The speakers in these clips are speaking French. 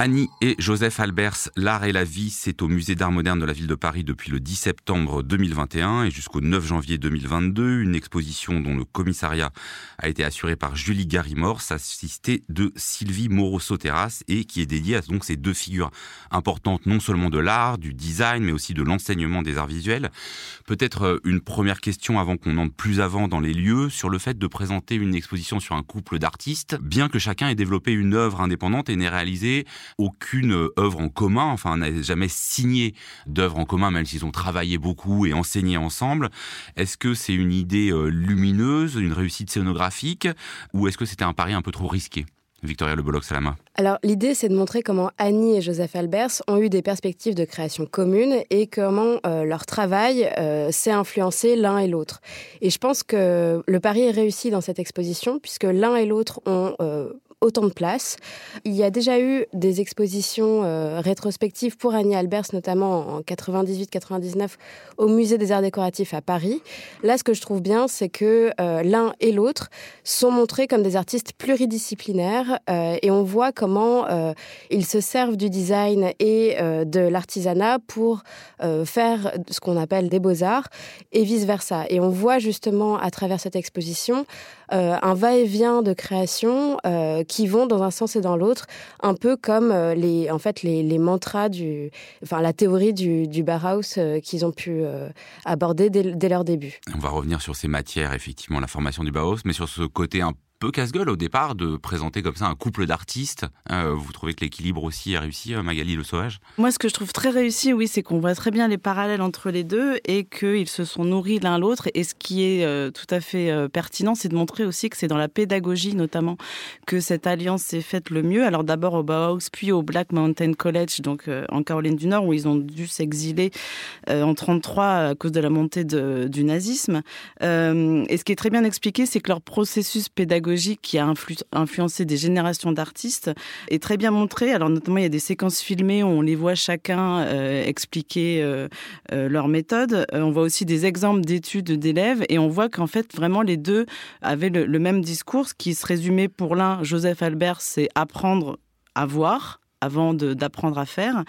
Annie et Joseph Albers, L'art et la vie, c'est au musée d'art moderne de la ville de Paris depuis le 10 septembre 2021 et jusqu'au 9 janvier 2022. Une exposition dont le commissariat a été assuré par Julie Garimor, assistée de Sylvie Moreau-Sauterras et qui est dédiée à donc ces deux figures importantes, non seulement de l'art, du design, mais aussi de l'enseignement des arts visuels. Peut-être euh, une première question avant qu'on entre plus avant dans les lieux sur le fait de présenter une exposition sur un couple d'artistes, bien que chacun ait développé une œuvre indépendante et n'ait réalisé aucune œuvre en commun, enfin n'a jamais signé d'œuvre en commun, même s'ils ont travaillé beaucoup et enseigné ensemble. Est-ce que c'est une idée euh, lumineuse, une réussite scénographique, ou est-ce que c'était un pari un peu trop risqué? Victoria Le Bolloc-Salama Alors, l'idée, c'est de montrer comment Annie et Joseph Albers ont eu des perspectives de création communes et comment euh, leur travail euh, s'est influencé l'un et l'autre. Et je pense que le pari est réussi dans cette exposition, puisque l'un et l'autre ont autant de place. Il y a déjà eu des expositions euh, rétrospectives pour Annie Albers, notamment en 98-99 au Musée des Arts Décoratifs à Paris. Là, ce que je trouve bien, c'est que euh, l'un et l'autre sont montrés comme des artistes pluridisciplinaires euh, et on voit comment ils se servent du design et de l'artisanat pour faire ce qu'on appelle des beaux-arts et vice-versa. Et on voit justement à travers cette exposition un va-et-vient de création qui vont dans un sens et dans l'autre, un peu comme euh, les, en fait, les, mantras du, enfin, la théorie du, du euh, qu'ils ont pu euh, aborder dès, dès, leur début. On va revenir sur ces matières, effectivement, la formation du Bauhaus, mais sur ce côté un peu casse-gueule au départ de présenter comme ça un couple d'artistes. Euh, vous trouvez que l'équilibre aussi a réussi, euh, Magali Le Sauvage? Moi, ce que je trouve très réussi, oui, c'est qu'on voit très bien les parallèles entre les deux et qu'ils se sont nourris l'un l'autre. Et ce qui est euh, tout à fait pertinent, c'est de montrer aussi que c'est dans la pédagogie, notamment, que cette alliance s'est faite le mieux. Alors d'abord au Bauhaus, puis au Black Mountain College, donc en Caroline du Nord, où ils ont dû s'exiler en 33 à cause de la montée du nazisme. et ce qui est très bien expliqué, c'est que leur processus pédagogique qui a influencé des générations d'artistes est très bien montré. Alors notamment, il y a des séquences filmées où on les voit chacun euh, expliquer euh, euh, leur méthode. on voit aussi des exemples d'études d'élèves et on voit qu'en fait, vraiment, les deux avaient le, le même discours qui se résumait pour l'un, Joseph Albert, c'est apprendre à voir avant d'apprendre à faire.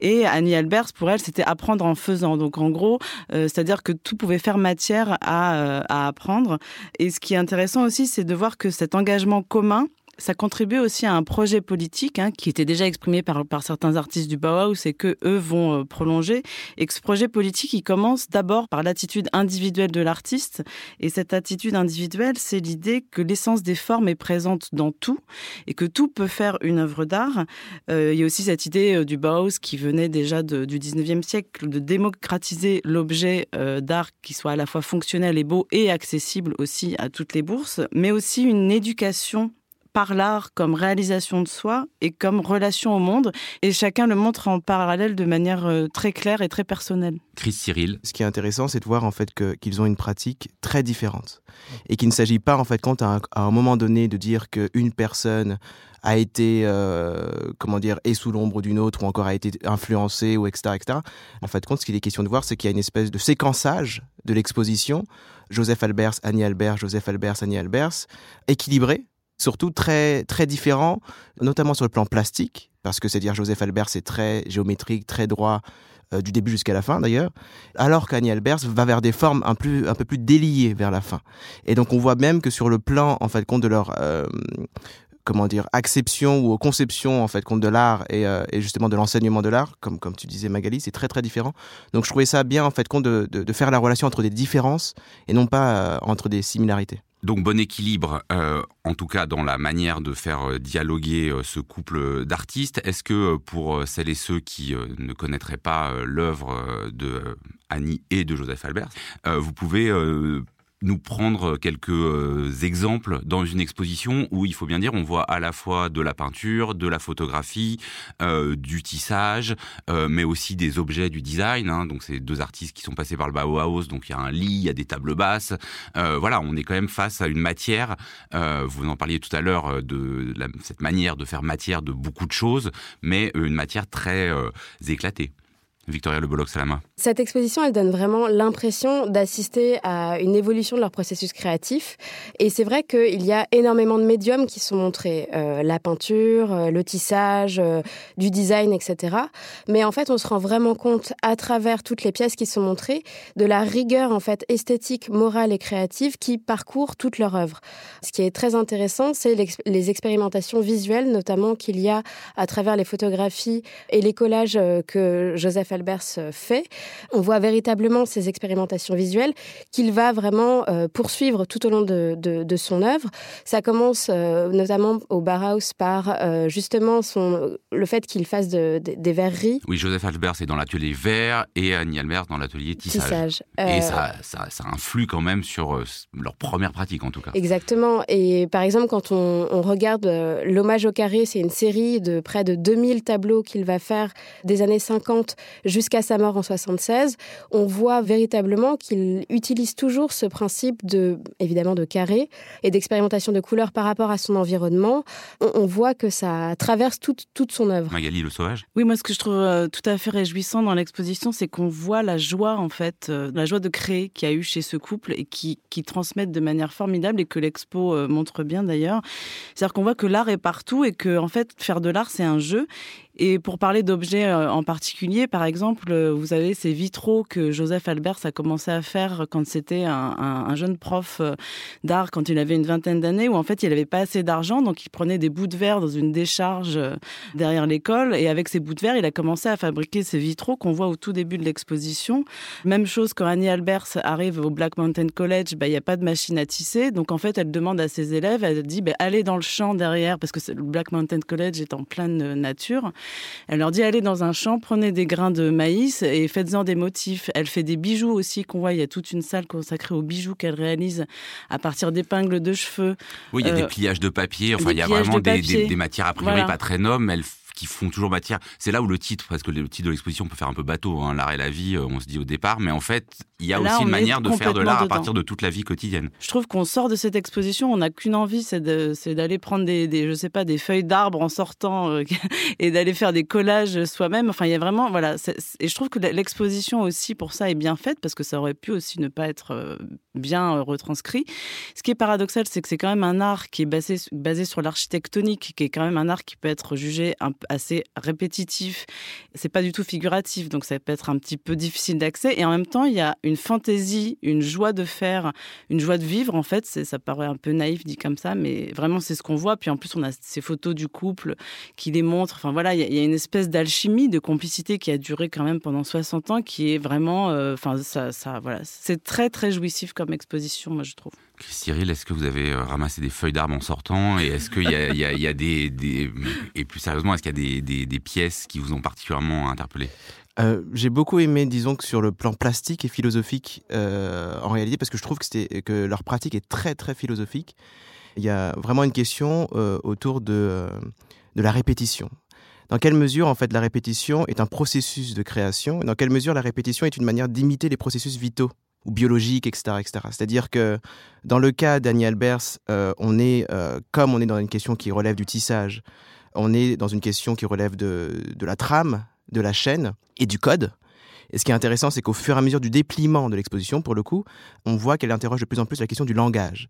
Et Annie Albers, pour elle, c'était apprendre en faisant. Donc en gros, euh, c'est-à-dire que tout pouvait faire matière euh, à apprendre. Et ce qui est intéressant aussi, c'est de voir que cet engagement commun, ça contribue aussi à un projet politique hein, qui était déjà exprimé par, certains artistes du Bauhaus et que eux vont euh, prolonger. Et que ce projet politique, il commence d'abord par l'attitude individuelle de l'artiste. Et cette attitude individuelle, c'est l'idée que l'essence des formes est présente dans tout et que tout peut faire une œuvre d'art. Euh, il y a aussi cette idée euh, du Bauhaus qui venait déjà du 19e siècle de démocratiser l'objet d'art qui soit à la fois fonctionnel et beau et accessible aussi à toutes les bourses, mais aussi une éducation par l'art comme réalisation de soi et comme relation au monde. Et chacun le montre en parallèle de manière euh, très claire et très personnelle. Chris Cyril. Ce qui est intéressant, c'est de voir en fait qu'ils ont une pratique très différente et qu'il ne s'agit pas en fait quand à un, moment donné de dire qu'une personne a été euh, comment dire et sous l'ombre d'une autre ou encore a été influencée ou etc etc. En fait, compte, ce qu'il est question de voir, c'est qu'il y a une espèce de séquençage de l'exposition. Joseph Albers, Annie Albers, Joseph Albers, Annie Albers, équilibré surtout très, très différent, notamment sur le plan plastique, parce que c'est dire Joseph Albert, c'est très géométrique, très droit, euh, du début jusqu'à la fin d'ailleurs, alors qu'Annie Albers va vers des formes un, peu plus déliées vers la fin. Et donc on voit même que sur le plan, en fait, compte de leur... Euh, comment dire acception ou conception en fait compte de l'art et, euh, justement de l'enseignement de l'art comme tu disais Magali c'est très très différent donc je trouvais ça bien en fait compte de, de faire la relation entre des différences et non pas entre des similarités donc bon équilibre, euh, en tout cas dans la manière de faire euh, dialoguer euh, ce couple d'artistes. Est-ce que pour celles et ceux qui ne connaîtraient pas l'œuvre de Annie et de Joseph Albert, vous pouvez nous prendre quelques euh, exemples dans une exposition où il faut bien dire on voit à la fois de la peinture, de la photographie, euh, du tissage, euh, mais aussi des objets du design. Hein. donc c'est deux artistes qui sont passés par le Bauhaus, donc il y a un lit, il y a des tables basses. voilà, on est quand même face à une matière. vous en parliez tout à l'heure de cette manière de faire matière de beaucoup de choses, mais une matière très éclatée. Victoria Le Bolloc-Salama Cette exposition, elle donne vraiment l'impression d'assister à une évolution de leur processus créatif. Et c'est vrai qu'il y a énormément de médiums qui sont montrés. Euh, la peinture, euh, le tissage, euh, du design, etc. Mais en fait, on se rend vraiment compte, à travers toutes les pièces qui sont montrées, de la rigueur en fait esthétique, morale et créative qui parcourt toute leur œuvre. Ce qui est très intéressant, c'est les expérimentations visuelles, notamment qu'il y a à travers les photographies et les collages que Joseph Albers fait. On voit véritablement ces expérimentations visuelles qu'il va vraiment euh, poursuivre tout au long de, son œuvre. Ça commence euh, notamment au Bauhaus par euh, justement son, le fait qu'il fasse des verreries. Oui, Joseph Albers est dans l'atelier verre et Annie Albers dans l'atelier tissage. Et ça, ça, influe quand même sur leur première pratique en tout cas. Exactement. Et par exemple, quand on, on regarde L'hommage au carré, c'est une série de près de 2000 tableaux qu'il va faire des années 50 jusqu'à sa mort en 76, on voit véritablement qu'il utilise toujours ce principe de, évidemment, de carré et d'expérimentation de couleurs par rapport à son environnement. On, voit que ça traverse toute, toute son œuvre. Magali Le Sauvage Oui, moi, ce que je trouve euh, tout à fait réjouissant dans l'exposition, c'est qu'on voit la joie, en fait, euh, la joie de créer qu'il y a eu chez ce couple et qui, qui transmettent de manière formidable et que l'expo euh, montre bien d'ailleurs. C'est-à-dire qu'on voit que l'art est partout et que, en fait, faire de l'art, c'est un jeu et pour parler d'objets euh, en particulier, par exemple, euh, vous avez ces vitraux que Joseph Albers a commencé à faire quand c'était un, jeune prof euh, d'art, quand il avait une vingtaine d'années, où en fait il n'avait pas assez d'argent, donc il prenait des bouts de verre dans une décharge derrière l'école, et avec ces bouts de verre, il a commencé à fabriquer ces vitraux qu'on voit au tout début de l'exposition. Même chose quand Annie Albers arrive au Black Mountain College, bah, il n'y a pas de machine à tisser, donc en fait elle demande à ses élèves, elle dit bah, allez dans le champ derrière, parce que le Black Mountain College est en pleine nature. Elle leur dit allez dans un champ, prenez des grains de maïs et faites-en des motifs. Elle fait des bijoux aussi qu'on voit. Il y a toute une salle consacrée aux bijoux qu'elle réalise à partir d'épingles de cheveux. Oui, il y a des euh, pliages de papier. Enfin, il y a vraiment des, matières a priori pas très nobles. Elle qui font toujours matière. C'est là où le titre, parce que le titre de l'exposition peut faire un peu bateau, hein, l'art et la vie, euh, on se dit au départ, mais en fait, il y a aussi une manière de faire de l'art à partir de toute la vie quotidienne. Je trouve qu'on sort de cette exposition, on n'a qu'une envie, c'est d'aller prendre des, des, je sais pas, des feuilles d'arbres en sortant euh, et d'aller faire des collages soi-même. Enfin, il y a vraiment, voilà, et je trouve que l'exposition aussi pour ça est bien faite parce que ça aurait pu aussi ne pas être euh, bien retranscrit. Ce qui est paradoxal, c'est que c'est quand même un art qui est basé, basé sur l'architectonique, qui est quand même un art qui peut être jugé un, assez répétitif. C'est pas du tout figuratif, donc ça peut être un petit peu difficile d'accès. Et en même temps, il y a une fantaisie, une joie de faire, une joie de vivre. En fait, ça paraît un peu naïf dit comme ça, mais vraiment c'est ce qu'on voit. Puis en plus, on a ces photos du couple qui les montrent. Enfin voilà, il y, a une espèce d'alchimie, de complicité qui a duré quand même pendant 60 ans, qui est vraiment, euh, enfin ça, voilà, c'est très très jouissif comme exposition, moi je trouve. Cyril, est-ce que vous avez euh, ramassé des feuilles d'arbres en sortant? Et est-ce qu'il y, a des, Et plus sérieusement, est-ce qu'il y a des, pièces qui vous ont particulièrement interpellé euh, j'ai beaucoup aimé, disons que sur le plan plastique et philosophique, euh, en réalité, parce que je trouve que, leur pratique est très très philosophique. Il y a vraiment une question autour de, la répétition. Dans quelle mesure, en fait, la répétition est un processus de création dans quelle mesure la répétition est une manière d'imiter les processus vitaux ou biologique, etc. etc. C'est-à-dire que dans le cas d'Annie Albers, euh, on est, euh, comme on est dans une question qui relève du tissage, on est dans une question qui relève de, la trame, de la chaîne et du code. Et ce qui est intéressant, c'est qu'au fur et à mesure du dépliement de l'exposition, pour le coup, on voit qu'elle interroge de plus en plus la question du langage.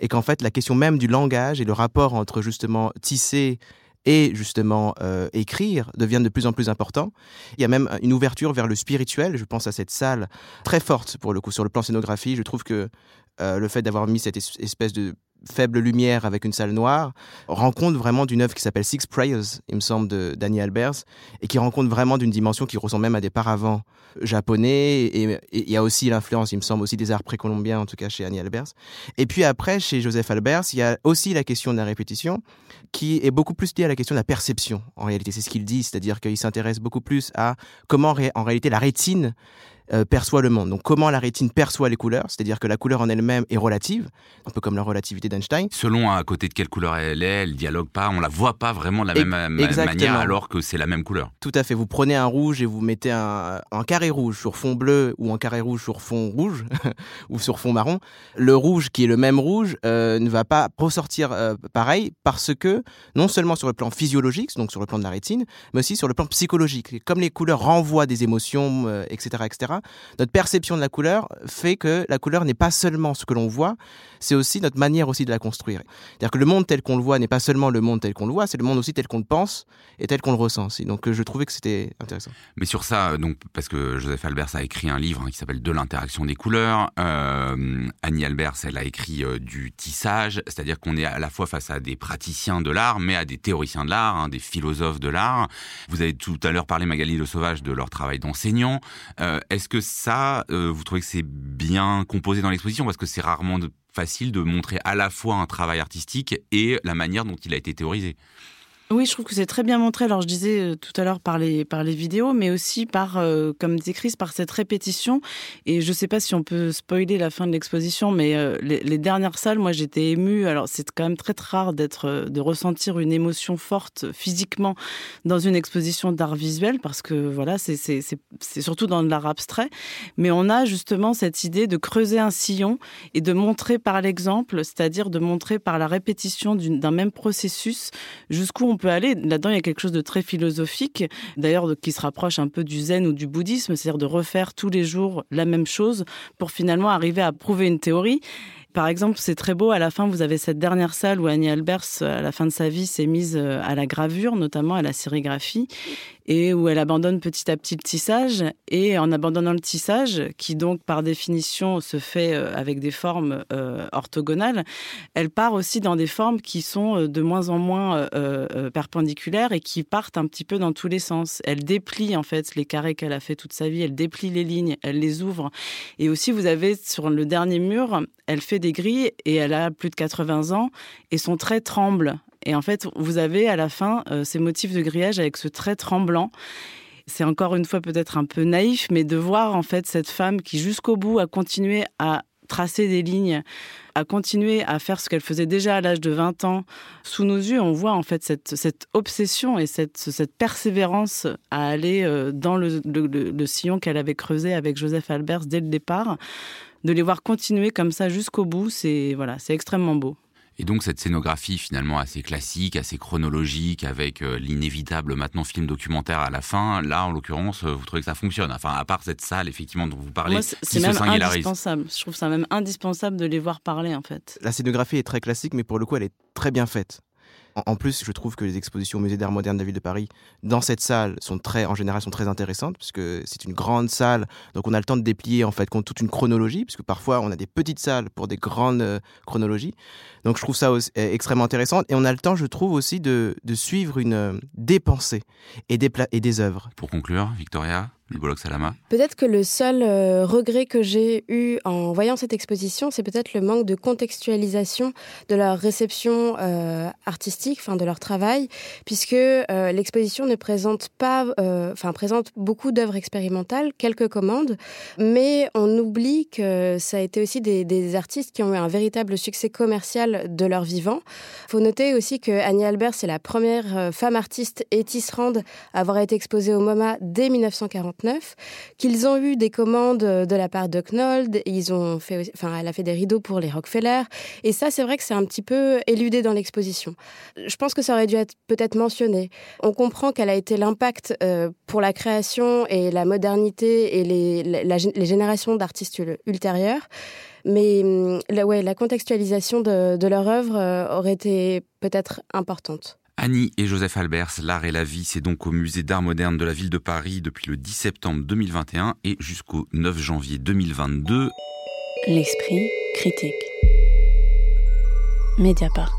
Et qu'en fait, la question même du langage et le rapport entre justement tisser et justement euh, écrire deviennent de plus en plus importants. Il y a même une ouverture vers le spirituel. Je pense à cette salle très forte pour le coup sur le plan scénographie. Je trouve que euh, le fait d'avoir mis cette espèce de faible lumière avec une salle noire, rend compte vraiment d'une œuvre qui s'appelle Six Prayers, il me semble, de Danny Albers, et qui rend compte vraiment d'une dimension qui ressemble même à des paravents japonais, et il y a aussi l'influence, il me semble, aussi des arts précolombiens, en tout cas chez Annie Albers. Et puis après, chez Joseph Albers, il y a aussi la question de la répétition, qui est beaucoup plus liée à la question de la perception, en réalité. C'est ce qu'il dit, c'est-à-dire qu'il s'intéresse beaucoup plus à comment, en réalité, la rétine euh, perçoit le monde. Donc comment la rétine perçoit les couleurs, c'est-à-dire que la couleur en elle-même est relative, un peu comme la relativité d'Einstein. Selon à côté de quelle couleur elle est, elle dialogue pas, on la voit pas vraiment de la même manière alors que c'est la même couleur. Tout à fait. Vous prenez un rouge et vous mettez un, un carré rouge sur fond bleu ou un carré rouge sur fond rouge ou sur fond marron. Le rouge qui est le même rouge euh, ne va pas ressortir euh, pareil parce que non seulement sur le plan physiologique, donc sur le plan de la rétine, mais aussi sur le plan psychologique. Comme les couleurs renvoient des émotions, etc., etc., notre perception de la couleur fait que la couleur n'est pas seulement ce que l'on voit, c'est aussi notre manière aussi de la construire. C'est-à-dire que le monde tel qu'on le voit n'est pas seulement le monde tel qu'on le voit, c'est le monde aussi tel qu'on le pense et tel qu'on le ressent. Donc je trouvais que c'était intéressant. Mais sur ça, donc parce que Joseph Albers a écrit un livre hein, qui s'appelle De l'interaction des couleurs, Annie Albers, elle a écrit du tissage, c'est-à-dire qu'on est à la fois face à des praticiens de l'art, mais à des théoriciens de l'art, hein, des philosophes de l'art. Vous avez tout à l'heure parlé, Magali Le Sauvage, de leur travail d'enseignant. Euh, est-ce que ça, euh, vous trouvez que c'est bien composé dans l'exposition Parce que c'est rarement facile de montrer à la fois un travail artistique et la manière dont il a été théorisé? Oui, je trouve que c'est très bien montré. Alors, je disais euh, tout à l'heure par les, par les vidéos, mais aussi par, euh, comme dit Chris, par cette répétition. Et je ne sais pas si on peut spoiler la fin de l'exposition, mais euh, les, dernières salles, moi, j'étais émue. Alors, c'est quand même très, très rare d'être, de ressentir une émotion forte physiquement dans une exposition d'art visuel, parce que voilà, c'est, c'est, c'est surtout dans l'art abstrait. Mais on a justement cette idée de creuser un sillon et de montrer par l'exemple, c'est-à-dire de montrer par la répétition d'un même processus jusqu'où on peut aller. Là-dedans, il y a quelque chose de très philosophique, d'ailleurs qui se rapproche un peu du zen ou du bouddhisme, c'est-à-dire de refaire tous les jours la même chose pour finalement arriver à prouver une théorie. Par exemple, c'est très beau. À la fin, vous avez cette dernière salle où Annie Albers, à la fin de sa vie, s'est mise euh, à la gravure, notamment à la sérigraphie et où elle abandonne petit à petit le tissage. Et en abandonnant le tissage, qui donc par définition se fait euh, avec des formes euh, orthogonales, elle part aussi dans des formes qui sont euh, de moins en moins perpendiculaires et qui partent un petit peu dans tous les sens. Elle déplie en fait les carrés qu'elle a fait toute sa vie, elle déplie les lignes, elle les ouvre. Et aussi, vous avez sur le dernier mur, elle fait des grilles et elle a plus de 80 ans et son trait tremble et en fait, vous avez à la fin euh, ces motifs de grillage avec ce trait tremblant. C'est encore une fois peut-être un peu naïf, mais de voir en fait cette femme qui jusqu'au bout a continué à tracer des lignes, a continué à faire ce qu'elle faisait déjà à l'âge de 20 ans. Sous nos yeux, on voit en fait cette, obsession et cette, cette, persévérance à aller euh, dans le, le sillon qu'elle avait creusé avec Joseph Albers dès le départ. De les voir continuer comme ça jusqu'au bout, c'est voilà, c'est extrêmement beau. Et donc cette scénographie finalement assez classique, assez chronologique, avec euh, l'inévitable maintenant film documentaire à la fin, là en l'occurrence, euh, vous trouvez que ça fonctionne Enfin, à part cette salle effectivement dont vous parlez, c'est même indispensable. Je trouve ça même indispensable de les voir parler en fait. La scénographie est très classique, mais pour le coup, elle est très bien faite. En plus, je trouve que les expositions au Musée d'art moderne de la ville de Paris, dans cette salle, sont très, en général, sont très intéressantes, puisque c'est une grande salle, donc on a le temps de déplier en fait toute une chronologie, puisque parfois on a des petites salles pour des grandes euh, chronologies. Donc je trouve ça extrêmement intéressant, et on a le temps, je trouve aussi, de, suivre une euh, des pensées et des, et des œuvres. Pour conclure, Victoria Peut-être que le seul euh, regret que j'ai eu en voyant cette exposition, c'est peut-être le manque de contextualisation de leur réception euh, artistique, enfin de leur travail, puisque euh, l'exposition ne présente pas, enfin présente beaucoup d'œuvres expérimentales, quelques commandes, mais on oublie que ça a été aussi des, artistes qui ont eu un véritable succès commercial de leur vivant. Il faut noter aussi que Annie Albert, c'est la première femme artiste et tisserande à avoir été exposée au MoMA dès 1940 qu'ils ont eu des commandes de la part de Knold, ils ont fait, enfin, elle a fait des rideaux pour les Rockefeller, et ça, c'est vrai que c'est un petit peu éludé dans l'exposition. Je pense que ça aurait dû être peut-être mentionné. On comprend quel a été l'impact euh, pour la création et la modernité et les, générations d'artistes ultérieures. Mais hum, la, ouais, la contextualisation de, de leur œuvre euh, aurait été peut-être importante. Annie et Joseph Albers, L'art et la vie, c'est donc au musée d'art moderne de la ville de Paris depuis le 10 septembre 2021 et jusqu'au 9 janvier 2022. L'esprit critique. Mediapart.